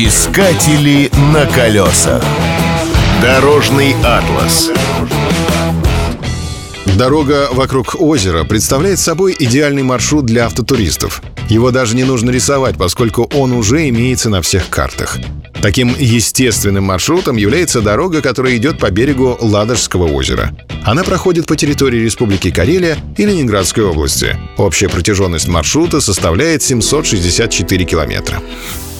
Искатели на колесах. Дорожный атлас. Дорога вокруг озера представляет собой идеальный маршрут для автотуристов. Его даже не нужно рисовать, поскольку он уже имеется на всех картах. Таким естественным маршрутом является дорога, которая идет по берегу Ладожского озера. Она проходит по территории Республики Карелия и Ленинградской области. Общая протяженность маршрута составляет 764 километра.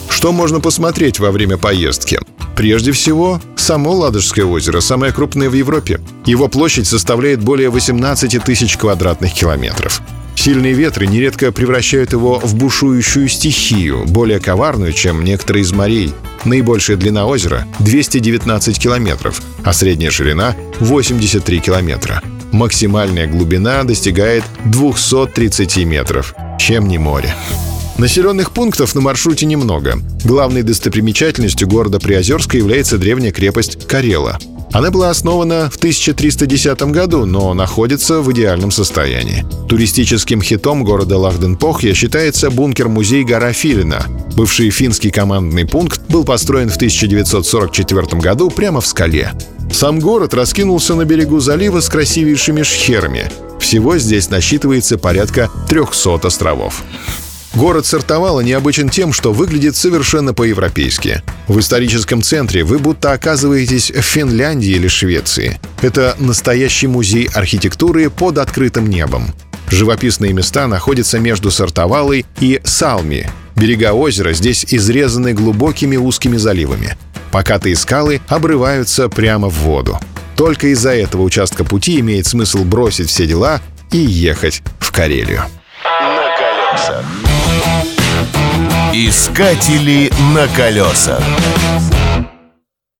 Что можно посмотреть во время поездки? Прежде всего, само Ладожское озеро самое крупное в Европе. Его площадь составляет более 18 тысяч квадратных километров. Сильные ветры нередко превращают его в бушующую стихию, более коварную, чем некоторые из морей. Наибольшая длина озера — 219 километров, а средняя ширина — 83 километра. Максимальная глубина достигает 230 метров, чем не море. Населенных пунктов на маршруте немного. Главной достопримечательностью города Приозерска является древняя крепость Карела. Она была основана в 1310 году, но находится в идеальном состоянии. Туристическим хитом города Лахденпохья считается бункер-музей «Гора Филина». Бывший финский командный пункт был построен в 1944 году прямо в скале. Сам город раскинулся на берегу залива с красивейшими шхерами. Всего здесь насчитывается порядка 300 островов. Город Сартовала необычен тем, что выглядит совершенно по-европейски. В историческом центре вы будто оказываетесь в Финляндии или Швеции. Это настоящий музей архитектуры под открытым небом. Живописные места находятся между Сартовалой и Салми. Берега озера здесь изрезаны глубокими узкими заливами. Покатые скалы обрываются прямо в воду. Только из-за этого участка пути имеет смысл бросить все дела и ехать в Карелию. Колесах. Искатели на колесах.